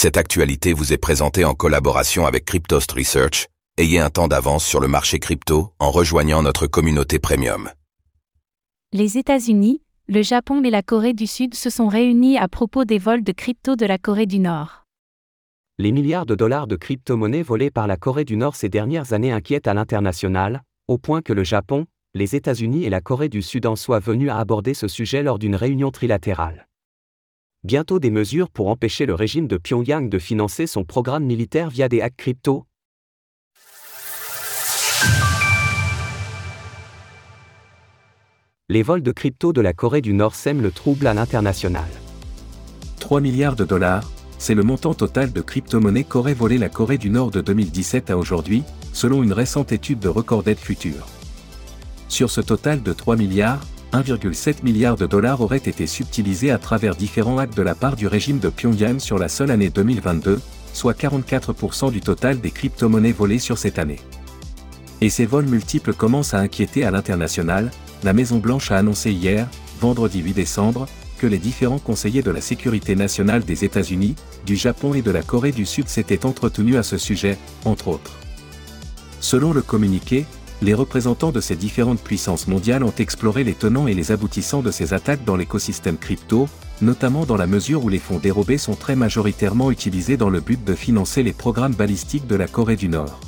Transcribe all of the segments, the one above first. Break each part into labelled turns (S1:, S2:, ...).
S1: Cette actualité vous est présentée en collaboration avec Cryptost Research. Ayez un temps d'avance sur le marché crypto en rejoignant notre communauté premium.
S2: Les États-Unis, le Japon et la Corée du Sud se sont réunis à propos des vols de crypto de la Corée du Nord.
S3: Les milliards de dollars de crypto-monnaies volés par la Corée du Nord ces dernières années inquiètent à l'international, au point que le Japon, les États-Unis et la Corée du Sud en soient venus à aborder ce sujet lors d'une réunion trilatérale. Bientôt des mesures pour empêcher le régime de Pyongyang de financer son programme militaire via des hacks crypto. Les vols de crypto de la Corée du Nord sèment le trouble à l'international.
S4: 3 milliards de dollars, c'est le montant total de crypto-monnaies qu'aurait volé la Corée du Nord de 2017 à aujourd'hui, selon une récente étude de Recorded Future. Sur ce total de 3 milliards, 1,7 milliard de dollars auraient été subtilisés à travers différents actes de la part du régime de Pyongyang sur la seule année 2022, soit 44% du total des crypto-monnaies volées sur cette année. Et ces vols multiples commencent à inquiéter à l'international, la Maison-Blanche a annoncé hier, vendredi 8 décembre, que les différents conseillers de la sécurité nationale des États-Unis, du Japon et de la Corée du Sud s'étaient entretenus à ce sujet, entre autres. Selon le communiqué, les représentants de ces différentes puissances mondiales ont exploré les tenants et les aboutissants de ces attaques dans l'écosystème crypto, notamment dans la mesure où les fonds dérobés sont très majoritairement utilisés dans le but de financer les programmes balistiques de la Corée du Nord.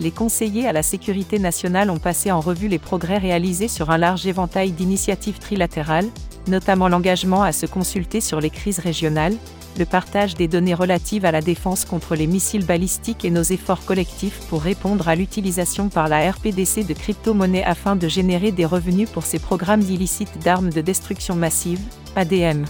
S5: Les conseillers à la sécurité nationale ont passé en revue les progrès réalisés sur un large éventail d'initiatives trilatérales, notamment l'engagement à se consulter sur les crises régionales, le partage des données relatives à la défense contre les missiles balistiques et nos efforts collectifs pour répondre à l'utilisation par la RPDC de crypto-monnaies afin de générer des revenus pour ces programmes illicites d'armes de destruction massive, ADM.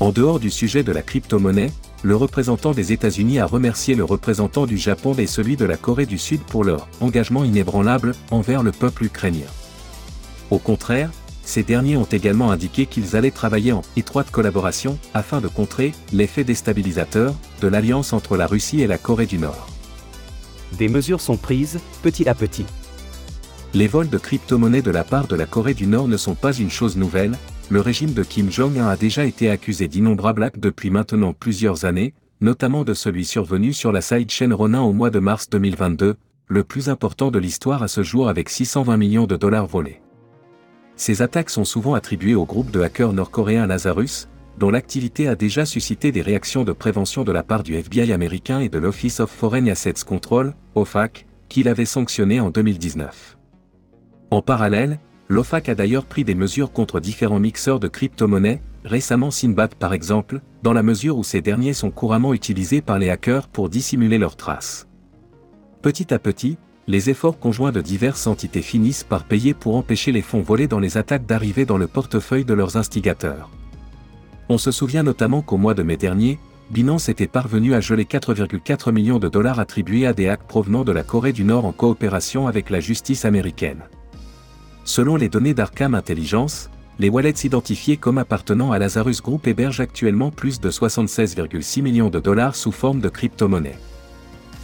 S4: En dehors du sujet de la crypto-monnaie, le représentant des États-Unis a remercié le représentant du Japon et celui de la Corée du Sud pour leur engagement inébranlable envers le peuple ukrainien. Au contraire, ces derniers ont également indiqué qu'ils allaient travailler en étroite collaboration afin de contrer l'effet déstabilisateur de l'alliance entre la Russie et la Corée du Nord.
S3: Des mesures sont prises, petit à petit.
S4: Les vols de crypto-monnaies de la part de la Corée du Nord ne sont pas une chose nouvelle, le régime de Kim Jong-un a déjà été accusé d'innombrables actes depuis maintenant plusieurs années, notamment de celui survenu sur la sidechain Ronin au mois de mars 2022, le plus important de l'histoire à ce jour avec 620 millions de dollars volés. Ces attaques sont souvent attribuées au groupe de hackers nord-coréen Lazarus, dont l'activité a déjà suscité des réactions de prévention de la part du FBI américain et de l'Office of Foreign Assets Control, OFAC, qu'il avait sanctionné en 2019. En parallèle, l'OFAC a d'ailleurs pris des mesures contre différents mixeurs de crypto-monnaies, récemment Sinbad par exemple, dans la mesure où ces derniers sont couramment utilisés par les hackers pour dissimuler leurs traces. Petit à petit, les efforts conjoints de diverses entités finissent par payer pour empêcher les fonds volés dans les attaques d'arriver dans le portefeuille de leurs instigateurs. On se souvient notamment qu'au mois de mai dernier, Binance était parvenu à geler 4,4 millions de dollars attribués à des hacks provenant de la Corée du Nord en coopération avec la justice américaine. Selon les données d'Arkham Intelligence, les wallets identifiés comme appartenant à Lazarus Group hébergent actuellement plus de 76,6 millions de dollars sous forme de crypto-monnaies.